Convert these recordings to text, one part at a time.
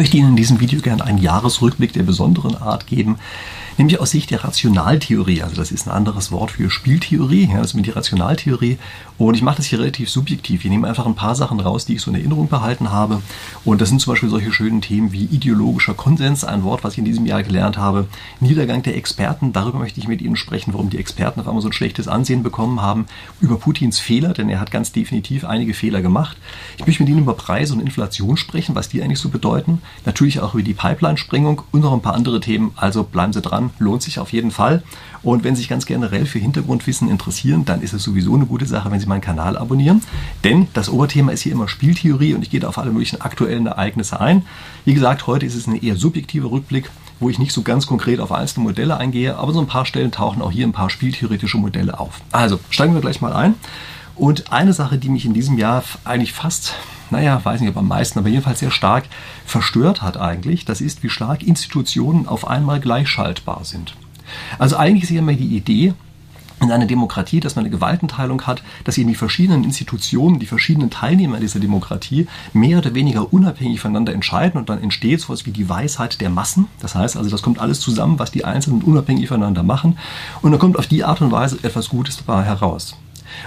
möchte Ihnen in diesem Video gerne einen Jahresrückblick der besonderen Art geben, nämlich aus Sicht der Rationaltheorie. Also das ist ein anderes Wort für Spieltheorie, ja, das ist die Rationaltheorie. Und ich mache das hier relativ subjektiv. Ich nehme einfach ein paar Sachen raus, die ich so in Erinnerung behalten habe. Und das sind zum Beispiel solche schönen Themen wie ideologischer Konsens, ein Wort, was ich in diesem Jahr gelernt habe. Niedergang der Experten, darüber möchte ich mit Ihnen sprechen, warum die Experten auf einmal so ein schlechtes Ansehen bekommen haben. Über Putins Fehler, denn er hat ganz definitiv einige Fehler gemacht. Ich möchte mit Ihnen über Preise und Inflation sprechen, was die eigentlich so bedeuten. Natürlich auch über die Pipeline-Sprengung und noch ein paar andere Themen. Also bleiben Sie dran lohnt sich auf jeden Fall. Und wenn Sie sich ganz generell für Hintergrundwissen interessieren, dann ist es sowieso eine gute Sache, wenn Sie meinen Kanal abonnieren. Denn das Oberthema ist hier immer Spieltheorie und ich gehe da auf alle möglichen aktuellen Ereignisse ein. Wie gesagt, heute ist es ein eher subjektiver Rückblick, wo ich nicht so ganz konkret auf einzelne Modelle eingehe, aber so ein paar Stellen tauchen auch hier ein paar spieltheoretische Modelle auf. Also steigen wir gleich mal ein. Und eine Sache, die mich in diesem Jahr eigentlich fast naja, weiß nicht, ob am meisten, aber jedenfalls sehr stark verstört hat eigentlich, das ist, wie stark Institutionen auf einmal gleichschaltbar sind. Also eigentlich ist ja immer die Idee, in einer Demokratie, dass man eine Gewaltenteilung hat, dass eben die verschiedenen Institutionen, die verschiedenen Teilnehmer dieser Demokratie mehr oder weniger unabhängig voneinander entscheiden und dann entsteht sowas wie die Weisheit der Massen. Das heißt also, das kommt alles zusammen, was die Einzelnen unabhängig voneinander machen und dann kommt auf die Art und Weise etwas Gutes dabei heraus.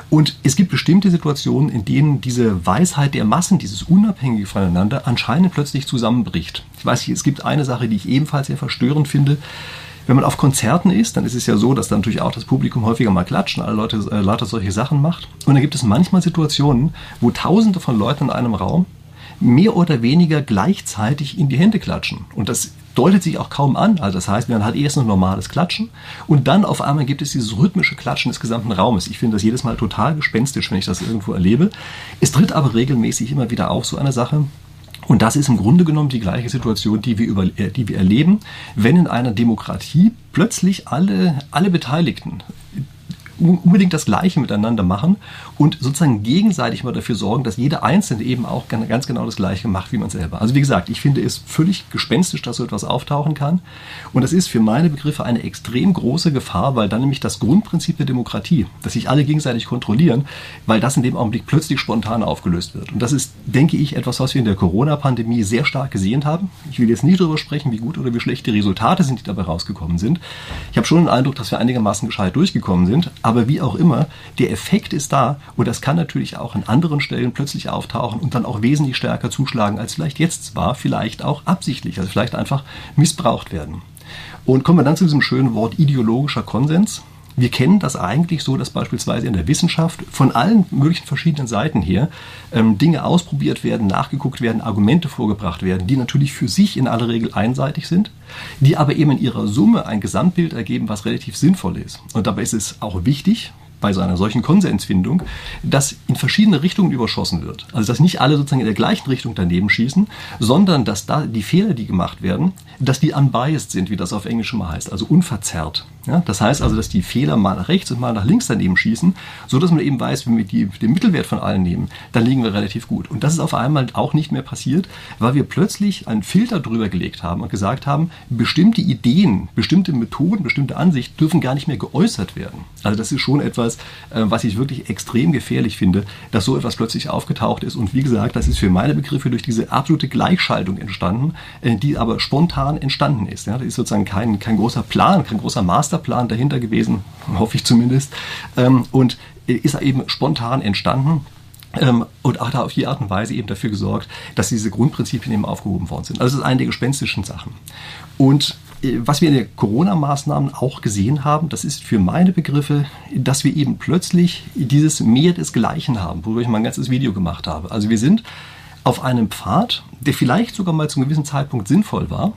Und es gibt bestimmte Situationen, in denen diese Weisheit der Massen, dieses Unabhängige voneinander, anscheinend plötzlich zusammenbricht. Ich weiß nicht, es gibt eine Sache, die ich ebenfalls sehr verstörend finde. Wenn man auf Konzerten ist, dann ist es ja so, dass dann natürlich auch das Publikum häufiger mal klatschen, alle Leute äh, lauter solche Sachen macht. Und dann gibt es manchmal Situationen, wo Tausende von Leuten in einem Raum mehr oder weniger gleichzeitig in die Hände klatschen. Und das deutet sich auch kaum an. Also das heißt, man hat erst ein normales Klatschen und dann auf einmal gibt es dieses rhythmische Klatschen des gesamten Raumes. Ich finde das jedes Mal total gespenstisch, wenn ich das irgendwo erlebe. Es tritt aber regelmäßig immer wieder auf, so eine Sache. Und das ist im Grunde genommen die gleiche Situation, die wir, über, äh, die wir erleben, wenn in einer Demokratie plötzlich alle, alle Beteiligten unbedingt das Gleiche miteinander machen und sozusagen gegenseitig mal dafür sorgen, dass jeder Einzelne eben auch ganz genau das Gleiche macht wie man selber. Also wie gesagt, ich finde es völlig gespenstisch, dass so etwas auftauchen kann. Und das ist für meine Begriffe eine extrem große Gefahr, weil dann nämlich das Grundprinzip der Demokratie, dass sich alle gegenseitig kontrollieren, weil das in dem Augenblick plötzlich spontan aufgelöst wird. Und das ist, denke ich, etwas, was wir in der Corona-Pandemie sehr stark gesehen haben. Ich will jetzt nicht darüber sprechen, wie gut oder wie schlecht die Resultate sind, die dabei rausgekommen sind. Ich habe schon den Eindruck, dass wir einigermaßen gescheit durchgekommen sind. Aber wie auch immer, der Effekt ist da und das kann natürlich auch an anderen Stellen plötzlich auftauchen und dann auch wesentlich stärker zuschlagen, als vielleicht jetzt war, vielleicht auch absichtlich, also vielleicht einfach missbraucht werden. Und kommen wir dann zu diesem schönen Wort ideologischer Konsens. Wir kennen das eigentlich so, dass beispielsweise in der Wissenschaft von allen möglichen verschiedenen Seiten her ähm, Dinge ausprobiert werden, nachgeguckt werden, Argumente vorgebracht werden, die natürlich für sich in aller Regel einseitig sind, die aber eben in ihrer Summe ein Gesamtbild ergeben, was relativ sinnvoll ist. Und dabei ist es auch wichtig, bei einer solchen Konsensfindung, dass in verschiedene Richtungen überschossen wird. Also dass nicht alle sozusagen in der gleichen Richtung daneben schießen, sondern dass da die Fehler, die gemacht werden, dass die unbiased sind, wie das auf Englisch immer heißt, also unverzerrt. Ja, das heißt also, dass die Fehler mal nach rechts und mal nach links daneben schießen, so dass man eben weiß, wenn wir die, den Mittelwert von allen nehmen, dann liegen wir relativ gut. Und das ist auf einmal auch nicht mehr passiert, weil wir plötzlich einen Filter drüber gelegt haben und gesagt haben, bestimmte Ideen, bestimmte Methoden, bestimmte Ansichten dürfen gar nicht mehr geäußert werden. Also das ist schon etwas, äh, was ich wirklich extrem gefährlich finde, dass so etwas plötzlich aufgetaucht ist. Und wie gesagt, das ist für meine Begriffe durch diese absolute Gleichschaltung entstanden, äh, die aber spontan entstanden ist. Ja, das ist sozusagen kein, kein großer Plan, kein großer Master Masterplan dahinter gewesen, hoffe ich zumindest, ähm, und ist eben spontan entstanden. Ähm, und hat auf die Art und Weise eben dafür gesorgt, dass diese Grundprinzipien eben aufgehoben worden sind. Also das ist eine der gespenstischen Sachen. Und äh, was wir in den Corona-Maßnahmen auch gesehen haben, das ist für meine Begriffe, dass wir eben plötzlich dieses Mehr desgleichen haben, worüber ich mal ein ganzes Video gemacht habe. Also wir sind auf einem Pfad, der vielleicht sogar mal zu einem gewissen Zeitpunkt sinnvoll war,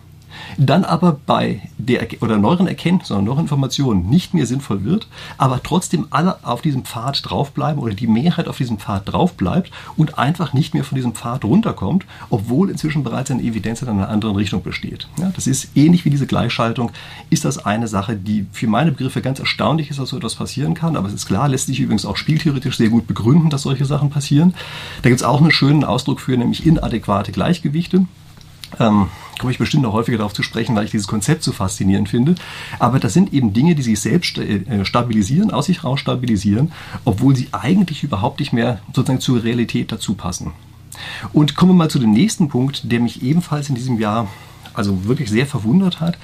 dann aber bei der oder neueren Erkenntnissen oder neueren Informationen nicht mehr sinnvoll wird, aber trotzdem alle auf diesem Pfad draufbleiben oder die Mehrheit auf diesem Pfad draufbleibt und einfach nicht mehr von diesem Pfad runterkommt, obwohl inzwischen bereits eine Evidenz in einer anderen Richtung besteht. Ja, das ist ähnlich wie diese Gleichschaltung, ist das eine Sache, die für meine Begriffe ganz erstaunlich ist, dass so etwas passieren kann, aber es ist klar, lässt sich übrigens auch spieltheoretisch sehr gut begründen, dass solche Sachen passieren. Da gibt es auch einen schönen Ausdruck für, nämlich inadäquate Gleichgewichte. Ähm, komme ich bestimmt noch häufiger darauf zu sprechen, weil ich dieses Konzept so faszinierend finde. Aber das sind eben Dinge, die sich selbst äh, stabilisieren, aus sich raus stabilisieren, obwohl sie eigentlich überhaupt nicht mehr sozusagen zur Realität dazu passen. Und kommen wir mal zu dem nächsten Punkt, der mich ebenfalls in diesem Jahr also wirklich sehr verwundert hat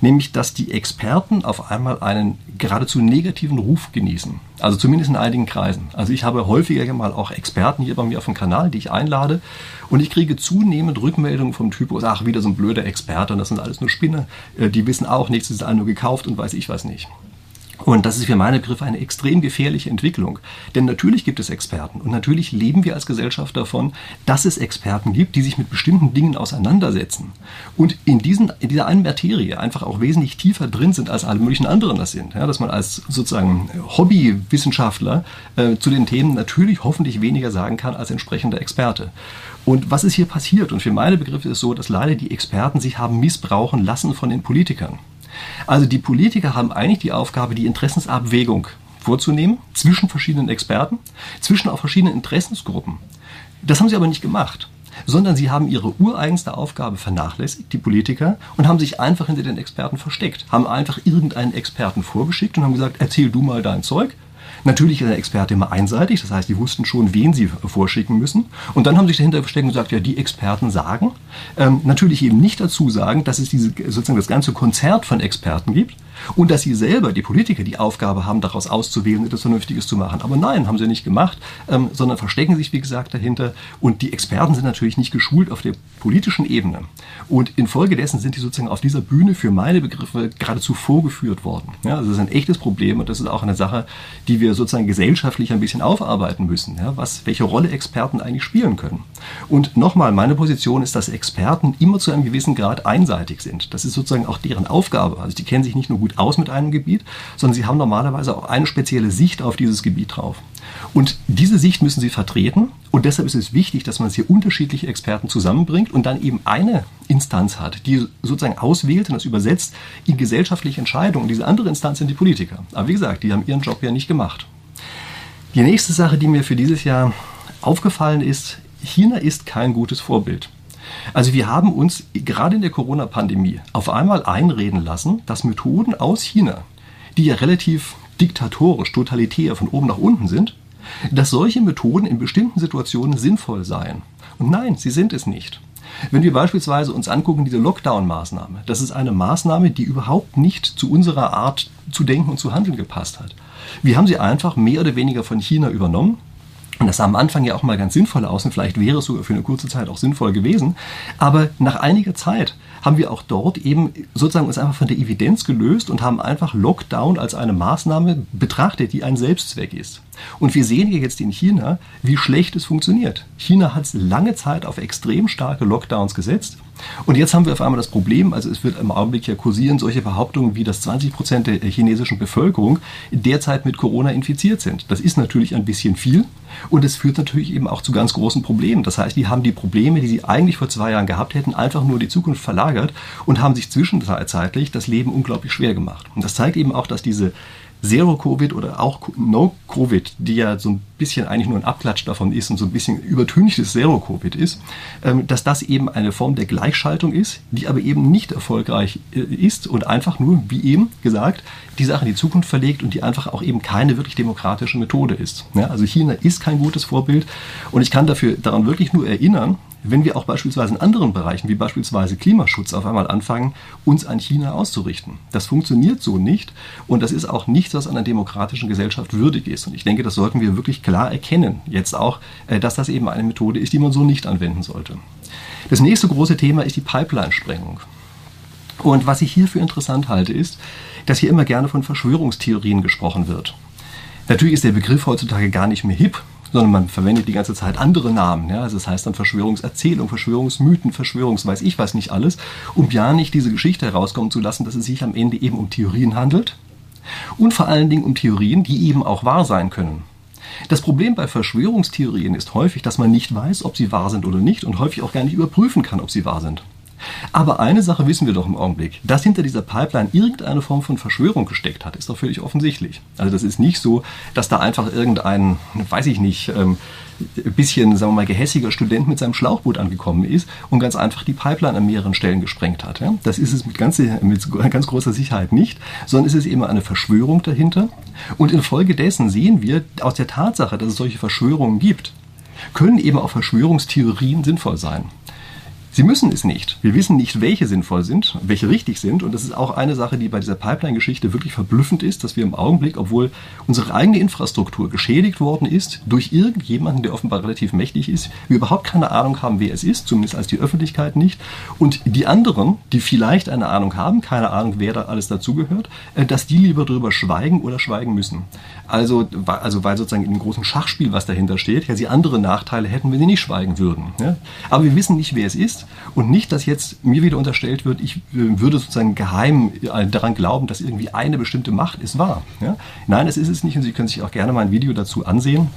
nämlich dass die Experten auf einmal einen geradezu negativen Ruf genießen. Also zumindest in einigen Kreisen. Also ich habe häufiger mal auch Experten hier bei mir auf dem Kanal, die ich einlade und ich kriege zunehmend Rückmeldungen vom Typus, ach, wieder so ein blöder Experte und das sind alles nur Spinner, äh, die wissen auch nichts, das ist alle nur gekauft und weiß ich was nicht. Und das ist für meine Begriffe eine extrem gefährliche Entwicklung. Denn natürlich gibt es Experten und natürlich leben wir als Gesellschaft davon, dass es Experten gibt, die sich mit bestimmten Dingen auseinandersetzen und in, diesen, in dieser einen Materie einfach auch wesentlich tiefer drin sind, als alle möglichen anderen das sind. Ja, dass man als sozusagen Hobbywissenschaftler äh, zu den Themen natürlich hoffentlich weniger sagen kann als entsprechender Experte. Und was ist hier passiert? Und für meine Begriffe ist es so, dass leider die Experten sich haben missbrauchen lassen von den Politikern. Also die Politiker haben eigentlich die Aufgabe, die Interessensabwägung vorzunehmen zwischen verschiedenen Experten, zwischen auch verschiedenen Interessensgruppen. Das haben sie aber nicht gemacht sondern sie haben ihre ureigenste Aufgabe vernachlässigt, die Politiker, und haben sich einfach hinter den Experten versteckt, haben einfach irgendeinen Experten vorgeschickt und haben gesagt, erzähl du mal dein Zeug, Natürlich ist der Experte immer einseitig, das heißt, die wussten schon, wen sie vorschicken müssen. Und dann haben sie sich dahinter versteckt und gesagt, ja, die Experten sagen. Ähm, natürlich eben nicht dazu sagen, dass es diese, sozusagen das ganze Konzert von Experten gibt und dass sie selber, die Politiker, die Aufgabe haben, daraus auszuwählen etwas Vernünftiges zu machen. Aber nein, haben sie nicht gemacht, ähm, sondern verstecken sich, wie gesagt, dahinter. Und die Experten sind natürlich nicht geschult auf der politischen Ebene. Und infolgedessen sind die sozusagen auf dieser Bühne für meine Begriffe geradezu vorgeführt worden. Ja, also das ist ein echtes Problem und das ist auch eine Sache, die wir sozusagen gesellschaftlich ein bisschen aufarbeiten müssen, ja, was, welche Rolle Experten eigentlich spielen können. Und nochmal, meine Position ist, dass Experten immer zu einem gewissen Grad einseitig sind. Das ist sozusagen auch deren Aufgabe. Also die kennen sich nicht nur gut aus mit einem Gebiet, sondern sie haben normalerweise auch eine spezielle Sicht auf dieses Gebiet drauf. Und diese Sicht müssen sie vertreten und deshalb ist es wichtig, dass man hier unterschiedliche Experten zusammenbringt und dann eben eine Instanz hat, die sozusagen auswählt und das übersetzt in gesellschaftliche Entscheidungen. Diese andere Instanz sind die Politiker. Aber wie gesagt, die haben ihren Job ja nicht gemacht. Die nächste Sache, die mir für dieses Jahr aufgefallen ist, China ist kein gutes Vorbild. Also wir haben uns gerade in der Corona-Pandemie auf einmal einreden lassen, dass Methoden aus China, die ja relativ diktatorisch, totalitär von oben nach unten sind, dass solche Methoden in bestimmten Situationen sinnvoll seien. Und nein, sie sind es nicht. Wenn wir beispielsweise uns angucken, diese Lockdown-Maßnahme, das ist eine Maßnahme, die überhaupt nicht zu unserer Art zu denken und zu handeln gepasst hat. Wir haben sie einfach mehr oder weniger von China übernommen und das sah am Anfang ja auch mal ganz sinnvoll aus und vielleicht wäre es sogar für eine kurze Zeit auch sinnvoll gewesen. Aber nach einiger Zeit haben wir auch dort eben sozusagen uns einfach von der Evidenz gelöst und haben einfach Lockdown als eine Maßnahme betrachtet, die ein Selbstzweck ist. Und wir sehen hier jetzt in China, wie schlecht es funktioniert. China hat lange Zeit auf extrem starke Lockdowns gesetzt. Und jetzt haben wir auf einmal das Problem, also es wird im Augenblick ja kursieren solche Behauptungen wie, dass 20 Prozent der chinesischen Bevölkerung derzeit mit Corona infiziert sind. Das ist natürlich ein bisschen viel und es führt natürlich eben auch zu ganz großen Problemen. Das heißt, die haben die Probleme, die sie eigentlich vor zwei Jahren gehabt hätten, einfach nur die Zukunft verlagert und haben sich zwischenzeitlich das Leben unglaublich schwer gemacht. Und das zeigt eben auch, dass diese Zero-Covid oder auch No-Covid, die ja so ein bisschen eigentlich nur ein Abklatsch davon ist und so ein bisschen übertünchtes Zero-Covid ist, ähm, dass das eben eine Form der Gleichschaltung ist, die aber eben nicht erfolgreich äh, ist und einfach nur, wie eben gesagt, die Sache in die Zukunft verlegt und die einfach auch eben keine wirklich demokratische Methode ist. also China ist kein gutes Vorbild und ich kann dafür daran wirklich nur erinnern, wenn wir auch beispielsweise in anderen Bereichen, wie beispielsweise Klimaschutz, auf einmal anfangen, uns an China auszurichten. Das funktioniert so nicht und das ist auch nichts, was einer demokratischen Gesellschaft würdig ist. Und ich denke, das sollten wir wirklich klar erkennen, jetzt auch, äh, dass das eben eine Methode ist, die man so nicht anwenden sollte. Das nächste große Thema ist die Pipeline-Sprengung. Und was ich hierfür interessant halte, ist, dass hier immer gerne von Verschwörungstheorien gesprochen wird. Natürlich ist der Begriff heutzutage gar nicht mehr hip, sondern man verwendet die ganze Zeit andere Namen. Ja? Also das heißt dann Verschwörungserzählung, Verschwörungsmythen, Verschwörungsweiß ich was nicht alles, um ja nicht diese Geschichte herauskommen zu lassen, dass es sich am Ende eben um Theorien handelt und vor allen Dingen um Theorien, die eben auch wahr sein können. Das Problem bei Verschwörungstheorien ist häufig, dass man nicht weiß, ob sie wahr sind oder nicht und häufig auch gar nicht überprüfen kann, ob sie wahr sind. Aber eine Sache wissen wir doch im Augenblick. Dass hinter dieser Pipeline irgendeine Form von Verschwörung gesteckt hat, ist doch völlig offensichtlich. Also das ist nicht so, dass da einfach irgendein, weiß ich nicht, ähm, bisschen, sagen wir mal, gehässiger Student mit seinem Schlauchboot angekommen ist und ganz einfach die Pipeline an mehreren Stellen gesprengt hat. Ja? Das ist es mit ganz, mit ganz großer Sicherheit nicht, sondern es ist eben eine Verschwörung dahinter. Und infolgedessen sehen wir aus der Tatsache, dass es solche Verschwörungen gibt, können eben auch Verschwörungstheorien sinnvoll sein. Sie müssen es nicht. Wir wissen nicht, welche sinnvoll sind, welche richtig sind. Und das ist auch eine Sache, die bei dieser Pipeline-Geschichte wirklich verblüffend ist, dass wir im Augenblick, obwohl unsere eigene Infrastruktur geschädigt worden ist durch irgendjemanden, der offenbar relativ mächtig ist, wir überhaupt keine Ahnung haben, wer es ist, zumindest als die Öffentlichkeit nicht. Und die anderen, die vielleicht eine Ahnung haben, keine Ahnung, wer da alles dazugehört, äh, dass die lieber darüber schweigen oder schweigen müssen. Also, also weil sozusagen in dem großen Schachspiel, was dahinter steht, ja, sie andere Nachteile hätten, wenn sie nicht schweigen würden. Ja? Aber wir wissen nicht, wer es ist und nicht, dass jetzt mir wieder unterstellt wird, ich äh, würde sozusagen geheim äh, daran glauben, dass irgendwie eine bestimmte Macht es war. Ja? Nein, das ist es nicht und Sie können sich auch gerne mal ein Video dazu ansehen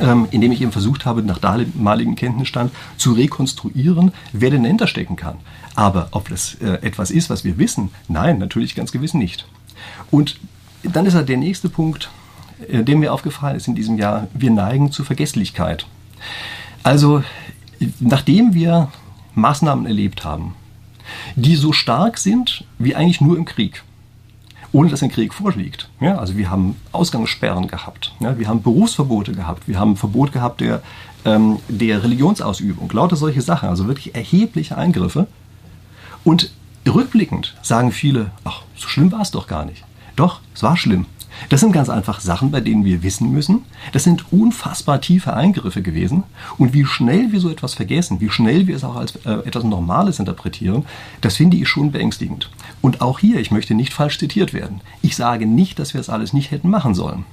ähm, indem ich eben versucht habe, nach damaligem Kenntnisstand zu rekonstruieren, wer denn dahinter stecken kann. Aber ob das äh, etwas ist, was wir wissen, nein, natürlich ganz gewiss nicht. Und dann ist halt der nächste Punkt, äh, der mir aufgefallen ist in diesem Jahr, wir neigen zur Vergesslichkeit. Also, nachdem wir Maßnahmen erlebt haben, die so stark sind wie eigentlich nur im Krieg, ohne dass ein Krieg vorliegt. Ja, also wir haben Ausgangssperren gehabt, ja, wir haben Berufsverbote gehabt, wir haben ein Verbot gehabt der, ähm, der Religionsausübung, lauter solche Sachen, also wirklich erhebliche Eingriffe. Und rückblickend sagen viele, ach, so schlimm war es doch gar nicht. Doch, es war schlimm. Das sind ganz einfach Sachen, bei denen wir wissen müssen, das sind unfassbar tiefe Eingriffe gewesen. Und wie schnell wir so etwas vergessen, wie schnell wir es auch als äh, etwas Normales interpretieren, das finde ich schon beängstigend. Und auch hier, ich möchte nicht falsch zitiert werden. Ich sage nicht, dass wir es alles nicht hätten machen sollen.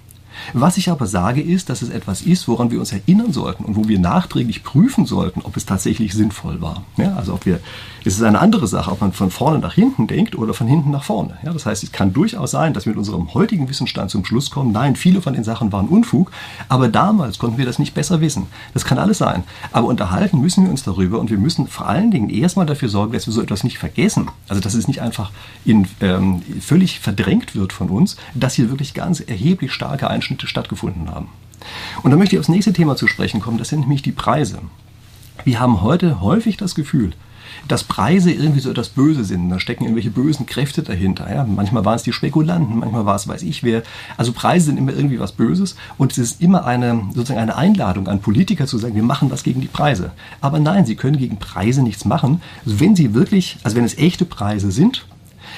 Was ich aber sage ist, dass es etwas ist, woran wir uns erinnern sollten und wo wir nachträglich prüfen sollten, ob es tatsächlich sinnvoll war. Ja, also ob wir, es ist eine andere Sache, ob man von vorne nach hinten denkt oder von hinten nach vorne. Ja, das heißt, es kann durchaus sein, dass wir mit unserem heutigen Wissensstand zum Schluss kommen, nein, viele von den Sachen waren Unfug, aber damals konnten wir das nicht besser wissen. Das kann alles sein. Aber unterhalten müssen wir uns darüber und wir müssen vor allen Dingen erstmal dafür sorgen, dass wir so etwas nicht vergessen. Also dass es nicht einfach in, ähm, völlig verdrängt wird von uns, dass hier wirklich ganz erheblich starke Einschnitte stattgefunden haben. Und da möchte ich aufs nächste Thema zu sprechen kommen, das sind nämlich die Preise. Wir haben heute häufig das Gefühl, dass Preise irgendwie so etwas Böse sind. Da stecken irgendwelche bösen Kräfte dahinter. Ja? Manchmal waren es die Spekulanten, manchmal war es weiß ich wer. Also Preise sind immer irgendwie was Böses und es ist immer eine, sozusagen eine Einladung an Politiker zu sagen, wir machen was gegen die Preise. Aber nein, sie können gegen Preise nichts machen, wenn sie wirklich, also wenn es echte Preise sind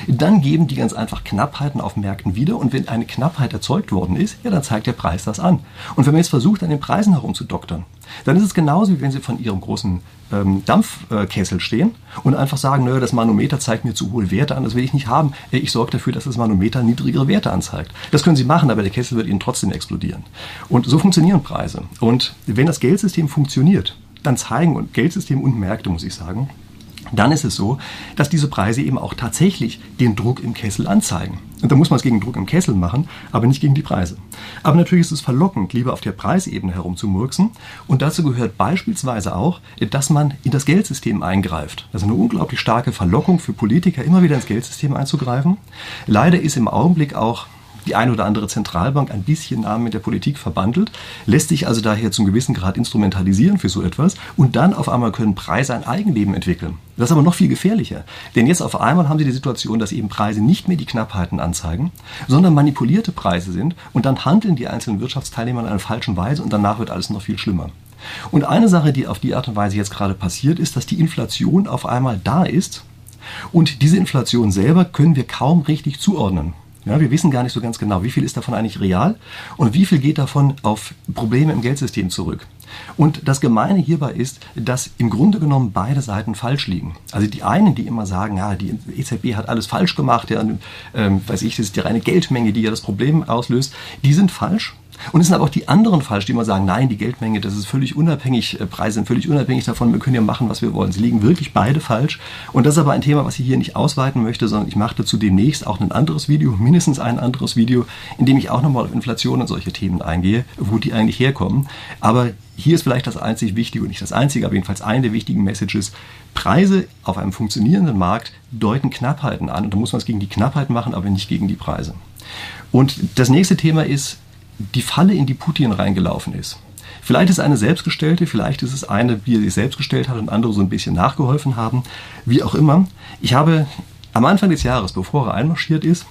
dann geben die ganz einfach Knappheiten auf Märkten wieder. Und wenn eine Knappheit erzeugt worden ist, ja, dann zeigt der Preis das an. Und wenn man jetzt versucht, an den Preisen herumzudoktern, dann ist es genauso, wie wenn Sie von Ihrem großen ähm, Dampfkessel stehen und einfach sagen, naja, das Manometer zeigt mir zu hohe Werte an, das will ich nicht haben. Äh, ich sorge dafür, dass das Manometer niedrigere Werte anzeigt. Das können Sie machen, aber der Kessel wird Ihnen trotzdem explodieren. Und so funktionieren Preise. Und wenn das Geldsystem funktioniert, dann zeigen und Geldsystem und Märkte, muss ich sagen, dann ist es so, dass diese Preise eben auch tatsächlich den Druck im Kessel anzeigen. Und da muss man es gegen Druck im Kessel machen, aber nicht gegen die Preise. Aber natürlich ist es verlockend, lieber auf der Preisebene herumzumurksen. Und dazu gehört beispielsweise auch, dass man in das Geldsystem eingreift. Ist eine unglaublich starke Verlockung für Politiker, immer wieder ins Geldsystem einzugreifen. Leider ist im Augenblick auch die eine oder andere Zentralbank ein bisschen nah mit der Politik verbandelt, lässt sich also daher zum gewissen Grad instrumentalisieren für so etwas und dann auf einmal können Preise ein Eigenleben entwickeln. Das ist aber noch viel gefährlicher, denn jetzt auf einmal haben Sie die Situation, dass eben Preise nicht mehr die Knappheiten anzeigen, sondern manipulierte Preise sind und dann handeln die einzelnen Wirtschaftsteilnehmer in einer falschen Weise und danach wird alles noch viel schlimmer. Und eine Sache, die auf die Art und Weise jetzt gerade passiert, ist, dass die Inflation auf einmal da ist und diese Inflation selber können wir kaum richtig zuordnen. Ja, wir wissen gar nicht so ganz genau, wie viel ist davon eigentlich real und wie viel geht davon auf Probleme im Geldsystem zurück. Und das Gemeine hierbei ist, dass im Grunde genommen beide Seiten falsch liegen. Also die einen, die immer sagen, ja, die EZB hat alles falsch gemacht, ja, ähm, weiß ich, das ist die reine Geldmenge, die ja das Problem auslöst, die sind falsch. Und es sind aber auch die anderen falsch, die immer sagen, nein, die Geldmenge, das ist völlig unabhängig, äh, Preise sind völlig unabhängig davon, wir können ja machen, was wir wollen. Sie liegen wirklich beide falsch. Und das ist aber ein Thema, was ich hier nicht ausweiten möchte, sondern ich mache dazu demnächst auch ein anderes Video, mindestens ein anderes Video, in dem ich auch nochmal auf Inflation und solche Themen eingehe, wo die eigentlich herkommen. Aber hier ist vielleicht das einzig Wichtige und nicht das einzige, aber jedenfalls eine der wichtigen Messages. Preise auf einem funktionierenden Markt deuten Knappheiten an und da muss man es gegen die Knappheit machen, aber nicht gegen die Preise. Und das nächste Thema ist, die Falle, in die Putin reingelaufen ist. Vielleicht ist es eine selbstgestellte, vielleicht ist es eine, wie er sich selbst gestellt hat und andere so ein bisschen nachgeholfen haben. Wie auch immer. Ich habe am Anfang des Jahres, bevor er einmarschiert ist,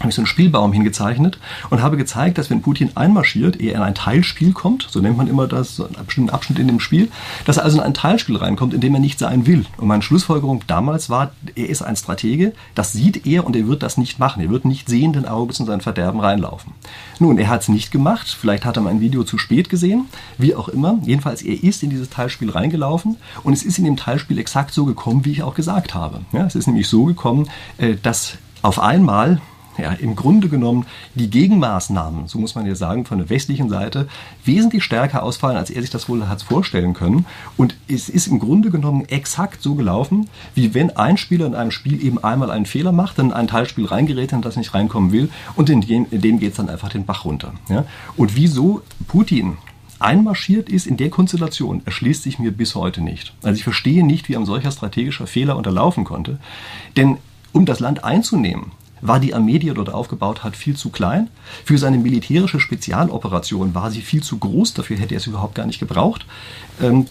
habe ich so einen Spielbaum hingezeichnet und habe gezeigt, dass wenn Putin einmarschiert, er in ein Teilspiel kommt, so nennt man immer das, so einen bestimmten Abschnitt in dem Spiel, dass er also in ein Teilspiel reinkommt, in dem er nicht sein will. Und meine Schlussfolgerung damals war, er ist ein Stratege, das sieht er und er wird das nicht machen. Er wird nicht sehenden Auges in sein Verderben reinlaufen. Nun, er hat es nicht gemacht, vielleicht hat er mein Video zu spät gesehen, wie auch immer. Jedenfalls, er ist in dieses Teilspiel reingelaufen und es ist in dem Teilspiel exakt so gekommen, wie ich auch gesagt habe. Ja, es ist nämlich so gekommen, äh, dass auf einmal ja, im Grunde genommen die Gegenmaßnahmen, so muss man ja sagen, von der westlichen Seite wesentlich stärker ausfallen, als er sich das wohl hat vorstellen können. Und es ist im Grunde genommen exakt so gelaufen, wie wenn ein Spieler in einem Spiel eben einmal einen Fehler macht, dann ein Teilspiel reingerät, in das nicht reinkommen will und in dem, dem geht es dann einfach den Bach runter. Ja? Und wieso Putin einmarschiert ist in der Konstellation, erschließt sich mir bis heute nicht. Also ich verstehe nicht, wie ein solcher strategischer Fehler unterlaufen konnte. Denn um das Land einzunehmen, war die Armee, die er dort aufgebaut hat, viel zu klein. Für seine militärische Spezialoperation war sie viel zu groß, dafür hätte er es überhaupt gar nicht gebraucht. Ähm,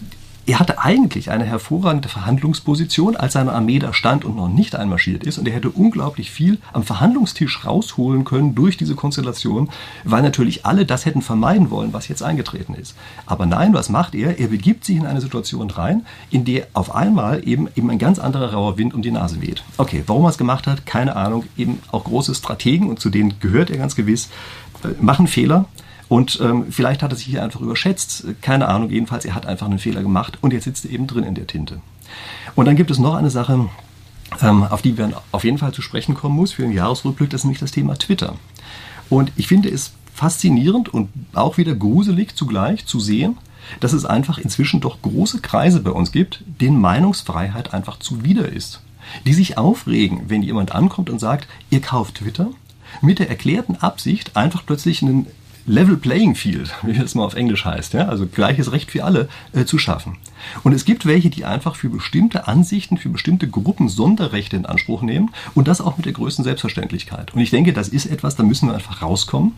er hatte eigentlich eine hervorragende Verhandlungsposition, als seine Armee da stand und noch nicht einmarschiert ist. Und er hätte unglaublich viel am Verhandlungstisch rausholen können durch diese Konstellation, weil natürlich alle das hätten vermeiden wollen, was jetzt eingetreten ist. Aber nein, was macht er? Er begibt sich in eine Situation rein, in der auf einmal eben, eben ein ganz anderer rauer Wind um die Nase weht. Okay, warum er es gemacht hat, keine Ahnung. Eben auch große Strategen, und zu denen gehört er ganz gewiss, äh, machen Fehler und ähm, vielleicht hat er sich hier einfach überschätzt. Keine Ahnung. Jedenfalls, er hat einfach einen Fehler gemacht und jetzt sitzt er eben drin in der Tinte. Und dann gibt es noch eine Sache, ähm, auf die wir auf jeden Fall zu sprechen kommen muss für den Jahresrückblick. Das ist nämlich das Thema Twitter. Und ich finde es faszinierend und auch wieder gruselig zugleich zu sehen, dass es einfach inzwischen doch große Kreise bei uns gibt, denen Meinungsfreiheit einfach zuwider ist. Die sich aufregen, wenn jemand ankommt und sagt, ihr kauft Twitter, mit der erklärten Absicht, einfach plötzlich einen Level Playing Field, wie das mal auf Englisch heißt, ja, also gleiches Recht für alle äh, zu schaffen. Und es gibt welche, die einfach für bestimmte Ansichten, für bestimmte Gruppen Sonderrechte in Anspruch nehmen und das auch mit der größten Selbstverständlichkeit. Und ich denke, das ist etwas, da müssen wir einfach rauskommen.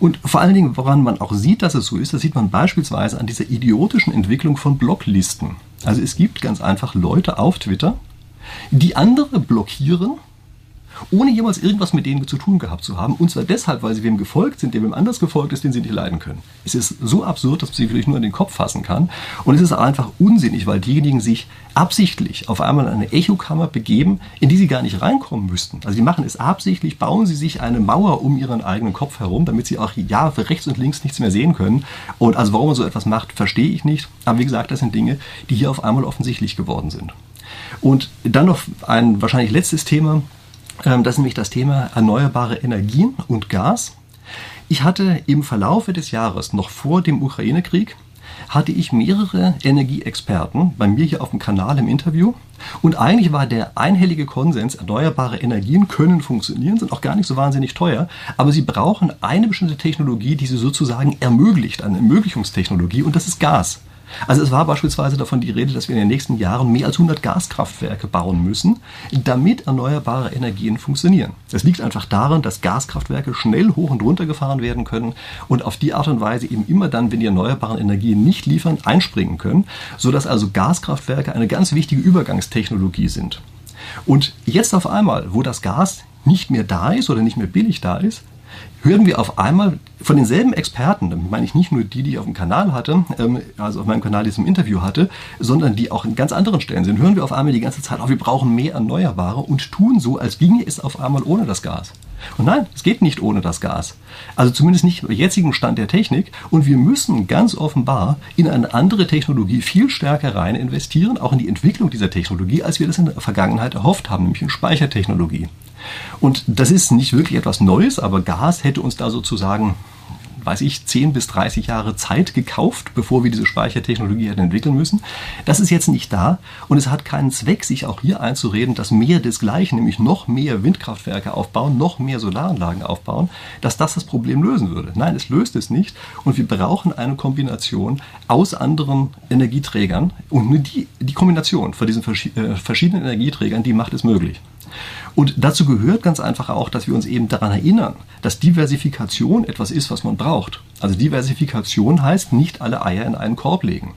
Und vor allen Dingen, woran man auch sieht, dass es so ist, das sieht man beispielsweise an dieser idiotischen Entwicklung von Blocklisten. Also es gibt ganz einfach Leute auf Twitter, die andere blockieren, ohne jemals irgendwas mit denen zu tun gehabt zu haben. Und zwar deshalb, weil sie wem gefolgt sind, der wem anders gefolgt ist, den sie nicht leiden können. Es ist so absurd, dass man sie wirklich nur in den Kopf fassen kann. Und es ist einfach unsinnig, weil diejenigen sich absichtlich auf einmal in eine Echokammer begeben, in die sie gar nicht reinkommen müssten. Also sie machen es absichtlich, bauen sie sich eine Mauer um ihren eigenen Kopf herum, damit sie auch ja für rechts und links nichts mehr sehen können. Und also warum man so etwas macht, verstehe ich nicht. Aber wie gesagt, das sind Dinge, die hier auf einmal offensichtlich geworden sind. Und dann noch ein wahrscheinlich letztes Thema, das ist nämlich das Thema erneuerbare Energien und Gas. Ich hatte im Verlaufe des Jahres, noch vor dem Ukraine-Krieg, hatte ich mehrere Energieexperten bei mir hier auf dem Kanal im Interview. Und eigentlich war der einhellige Konsens, erneuerbare Energien können funktionieren, sind auch gar nicht so wahnsinnig teuer, aber sie brauchen eine bestimmte Technologie, die sie sozusagen ermöglicht, eine Ermöglichungstechnologie, und das ist Gas. Also es war beispielsweise davon die Rede, dass wir in den nächsten Jahren mehr als 100 Gaskraftwerke bauen müssen, damit erneuerbare Energien funktionieren. Das liegt einfach daran, dass Gaskraftwerke schnell hoch und runter gefahren werden können und auf die Art und Weise eben immer dann, wenn die erneuerbaren Energien nicht liefern, einspringen können, sodass also Gaskraftwerke eine ganz wichtige Übergangstechnologie sind. Und jetzt auf einmal, wo das Gas nicht mehr da ist oder nicht mehr billig da ist, hören wir auf einmal von denselben Experten, damit meine ich nicht nur die, die ich auf dem Kanal hatte, ähm, also auf meinem Kanal, die ich im Interview hatte, sondern die auch in ganz anderen Stellen sind, hören wir auf einmal die ganze Zeit, oh, wir brauchen mehr Erneuerbare und tun so, als ginge es auf einmal ohne das Gas. Und nein, es geht nicht ohne das Gas. Also zumindest nicht im jetzigen Stand der Technik. Und wir müssen ganz offenbar in eine andere Technologie viel stärker rein investieren, auch in die Entwicklung dieser Technologie, als wir das in der Vergangenheit erhofft haben, nämlich in Speichertechnologie. Und das ist nicht wirklich etwas Neues, aber Gas hätte uns da sozusagen weiß ich, 10 bis 30 Jahre Zeit gekauft, bevor wir diese Speichertechnologie hätten entwickeln müssen. Das ist jetzt nicht da und es hat keinen Zweck, sich auch hier einzureden, dass mehr desgleichen, nämlich noch mehr Windkraftwerke aufbauen, noch mehr Solaranlagen aufbauen, dass das das Problem lösen würde. Nein, es löst es nicht und wir brauchen eine Kombination aus anderen Energieträgern und nur die, die Kombination von diesen äh, verschiedenen Energieträgern, die macht es möglich. Und dazu gehört ganz einfach auch, dass wir uns eben daran erinnern, dass Diversifikation etwas ist, was man braucht. Also Diversifikation heißt nicht alle Eier in einen Korb legen.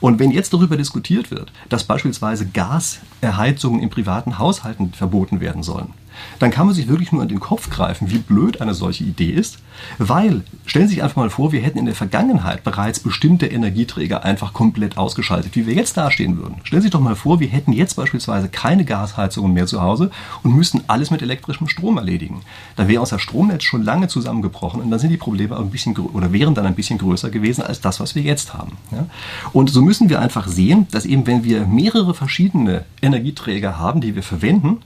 Und wenn jetzt darüber diskutiert wird, dass beispielsweise Gaserheizungen in privaten Haushalten verboten werden sollen, dann kann man sich wirklich nur an den Kopf greifen, wie blöd eine solche Idee ist, weil, stellen Sie sich einfach mal vor, wir hätten in der Vergangenheit bereits bestimmte Energieträger einfach komplett ausgeschaltet, wie wir jetzt dastehen würden. Stellen Sie sich doch mal vor, wir hätten jetzt beispielsweise keine Gasheizungen mehr zu Hause und müssten alles mit elektrischem Strom erledigen. Dann wäre unser Stromnetz schon lange zusammengebrochen und dann sind die Probleme ein bisschen oder wären dann ein bisschen größer gewesen als das, was wir jetzt haben. Ja? Und so müssen wir einfach sehen, dass eben wenn wir mehrere verschiedene Energieträger haben, die wir verwenden,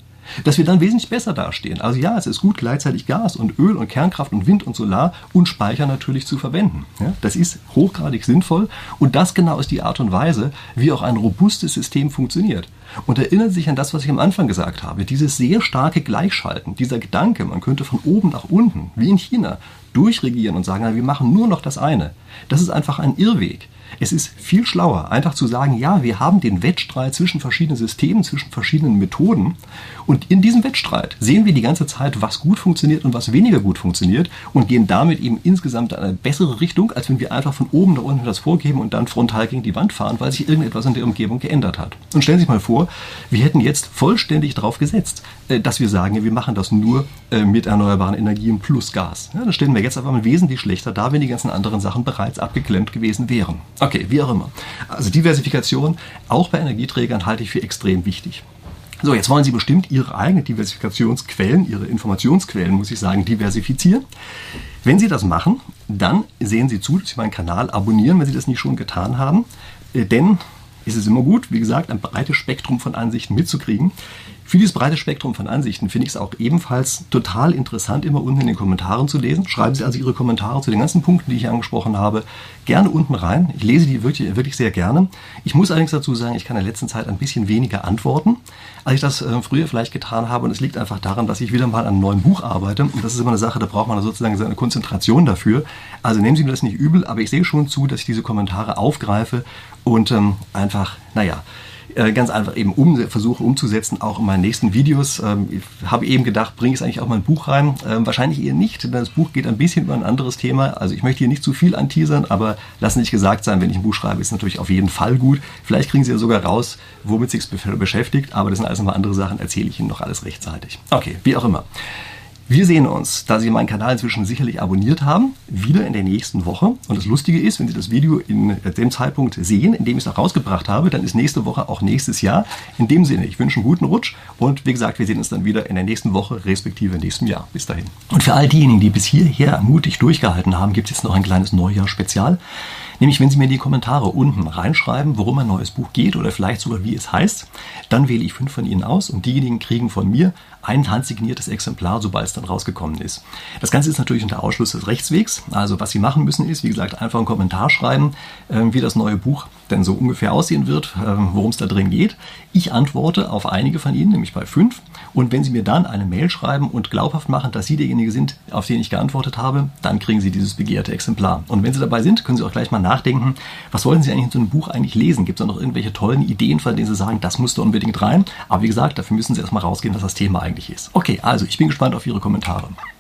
dass wir dann wesentlich besser dastehen. Also ja, es ist gut, gleichzeitig Gas und Öl und Kernkraft und Wind und Solar und Speicher natürlich zu verwenden. Ja, das ist hochgradig sinnvoll und das genau ist die Art und Weise, wie auch ein robustes System funktioniert. Und erinnern Sie sich an das, was ich am Anfang gesagt habe, dieses sehr starke Gleichschalten, dieser Gedanke, man könnte von oben nach unten, wie in China, durchregieren und sagen, wir machen nur noch das eine. Das ist einfach ein Irrweg. Es ist viel schlauer, einfach zu sagen, ja, wir haben den Wettstreit zwischen verschiedenen Systemen, zwischen verschiedenen Methoden. Und in diesem Wettstreit sehen wir die ganze Zeit, was gut funktioniert und was weniger gut funktioniert und gehen damit eben insgesamt in eine bessere Richtung, als wenn wir einfach von oben nach unten das vorgeben und dann frontal gegen die Wand fahren, weil sich irgendetwas in der Umgebung geändert hat. Und stellen Sie sich mal vor, wir hätten jetzt vollständig darauf gesetzt, äh, dass wir sagen, wir machen das nur äh, mit erneuerbaren Energien plus Gas. Ja, dann stellen wir jetzt aber wesentlich schlechter da, wenn die ganzen anderen Sachen bereits abgeklemmt gewesen wären. Okay, wie auch immer. Also Diversifikation, auch bei Energieträgern, halte ich für extrem wichtig. So, jetzt wollen Sie bestimmt Ihre eigenen Diversifikationsquellen, Ihre Informationsquellen, muss ich sagen, diversifizieren. Wenn Sie das machen, dann sehen Sie zu, dass Sie meinen Kanal abonnieren, wenn Sie das nicht schon getan haben. Äh, denn ist es immer gut, wie gesagt, ein breites Spektrum von Ansichten mitzukriegen. Für dieses breite Spektrum von Ansichten finde ich es auch ebenfalls total interessant, immer unten in den Kommentaren zu lesen. Schreiben Sie also Ihre Kommentare zu den ganzen Punkten, die ich hier angesprochen habe, gerne unten rein. Ich lese die wirklich, wirklich sehr gerne. Ich muss allerdings dazu sagen, ich kann in der letzten Zeit ein bisschen weniger antworten, als ich das äh, früher vielleicht getan habe. Und es liegt einfach daran, dass ich wieder mal an einem neuen Buch arbeite. Und das ist immer eine Sache, da braucht man sozusagen seine Konzentration dafür. Also nehmen Sie mir das nicht übel, aber ich sehe schon zu, dass ich diese Kommentare aufgreife und ähm, einfach, naja, äh, ganz einfach eben um, versuche umzusetzen, auch in meinen nächsten Videos. Ähm, ich habe eben gedacht, bringe ich es eigentlich auch mal ein Buch rein? Ähm, wahrscheinlich eher nicht, denn das Buch geht ein bisschen über ein anderes Thema. Also ich möchte hier nicht zu viel anteasern, aber lassen nicht gesagt sein, wenn ich ein Buch schreibe, ist natürlich auf jeden Fall gut. Vielleicht kriegen Sie ja sogar raus, womit sich beschäftigt, aber das sind alles nochmal andere Sachen, erzähle ich Ihnen noch alles rechtzeitig. Okay, wie auch immer. Wir sehen uns, da Sie meinen Kanal inzwischen sicherlich abonniert haben, wieder in der nächsten Woche. Und das Lustige ist, wenn Sie das Video in dem Zeitpunkt sehen, in dem ich es auch rausgebracht habe, dann ist nächste Woche auch nächstes Jahr. In dem Sinne, ich wünsche einen guten Rutsch und wie gesagt, wir sehen uns dann wieder in der nächsten Woche, respektive nächsten Jahr. Bis dahin. Und für all diejenigen, die bis hierher mutig durchgehalten haben, gibt es jetzt noch ein kleines Neujahr-Spezial. Nämlich, wenn Sie mir die Kommentare unten reinschreiben, worum ein neues Buch geht oder vielleicht sogar wie es heißt, dann wähle ich fünf von Ihnen aus und diejenigen kriegen von mir ein handsigniertes Exemplar, sobald es dann rausgekommen ist. Das Ganze ist natürlich unter Ausschluss des Rechtswegs. Also was Sie machen müssen ist, wie gesagt, einfach einen Kommentar schreiben, ähm, wie das neue Buch denn so ungefähr aussehen wird, ähm, worum es da drin geht. Ich antworte auf einige von Ihnen, nämlich bei fünf. Und wenn Sie mir dann eine Mail schreiben und glaubhaft machen, dass Sie derjenige sind, auf den ich geantwortet habe, dann kriegen Sie dieses begehrte Exemplar. Und wenn Sie dabei sind, können Sie auch gleich mal nachdenken, was wollen Sie eigentlich in so einem Buch eigentlich lesen? Gibt es da noch irgendwelche tollen Ideen, von denen Sie sagen, das muss da unbedingt rein? Aber wie gesagt, dafür müssen Sie erstmal rausgehen, was das Thema eigentlich ist. Okay, also ich bin gespannt auf Ihre Kommentare.